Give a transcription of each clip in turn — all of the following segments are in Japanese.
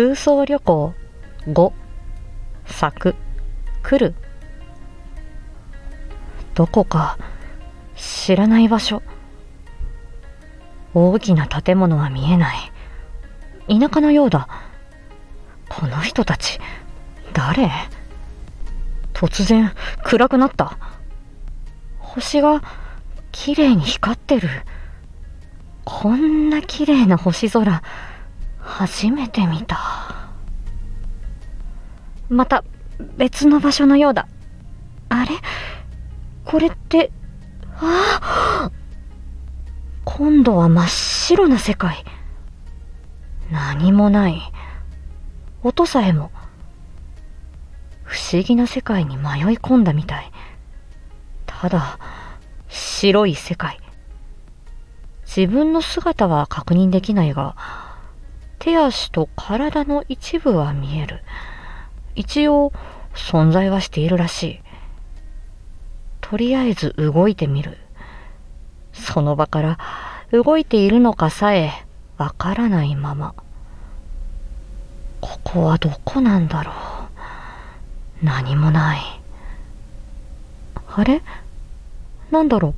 空想旅行5咲く来る。どこか知らない場所。大きな建物は見えない。田舎のようだ。この人たち誰？突然暗くなった。星が綺麗に光ってる。こんな綺麗な星空。初めて見た。また別の場所のようだ。あれ？これって？ああ！今度は真っ白な世界。何もない。音さえも。不思議な世界に迷い込んだみたい。ただ白い世界。自分の姿は確認できないが手足と体の一部は見える。一応存在はしているらしい。とりあえず動いてみる。その場から動いているのかさえわからないまま。ここはどこなんだろう。何もない。あれ？なんだろう。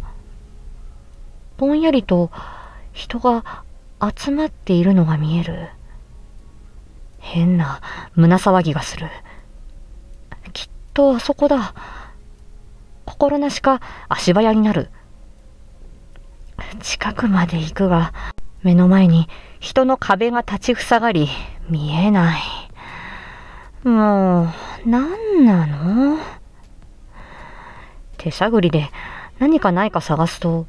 ぼんやりと人が集まっているのが見える。変な胸騒ぎがする。きっとあそこだ。心なしか足早になる。近くまで行くが目の前に人の壁が立ちふさがり見えない。もう何なの？手探りで何かないか探すと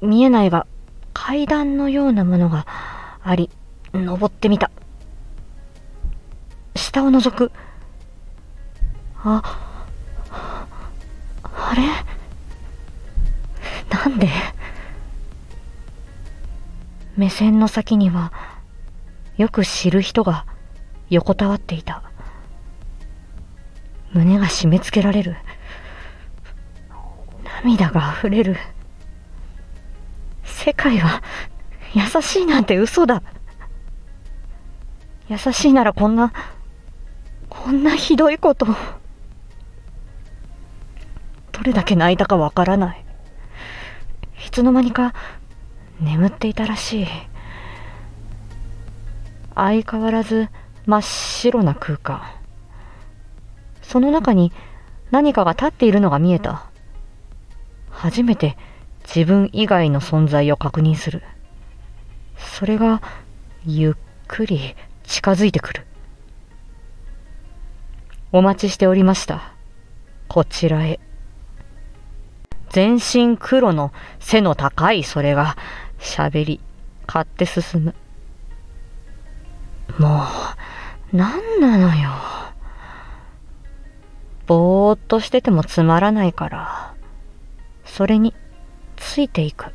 見えないが階段のようなものがあり登ってみた。下を覗く。ああれ？なんで？目線の先にはよく知る人が横たわっていた。胸が締め付けられる。涙が溢れる。世界は優しいなんて嘘だ。優しいならこんなこんなひどいことどれだけ泣いたかわからない。いつの間にか眠っていたらしい。相変わらず真っ白な空間。その中に何かが立っているのが見えた。初めて自分以外の存在を確認する。それがゆっくり近づいてくる。お待ちしておりました。こちらへ。全身黒の背の高いそれが喋り、買って進む。もう、何なのよ。ぼーっとしててもつまらないから、それについていく。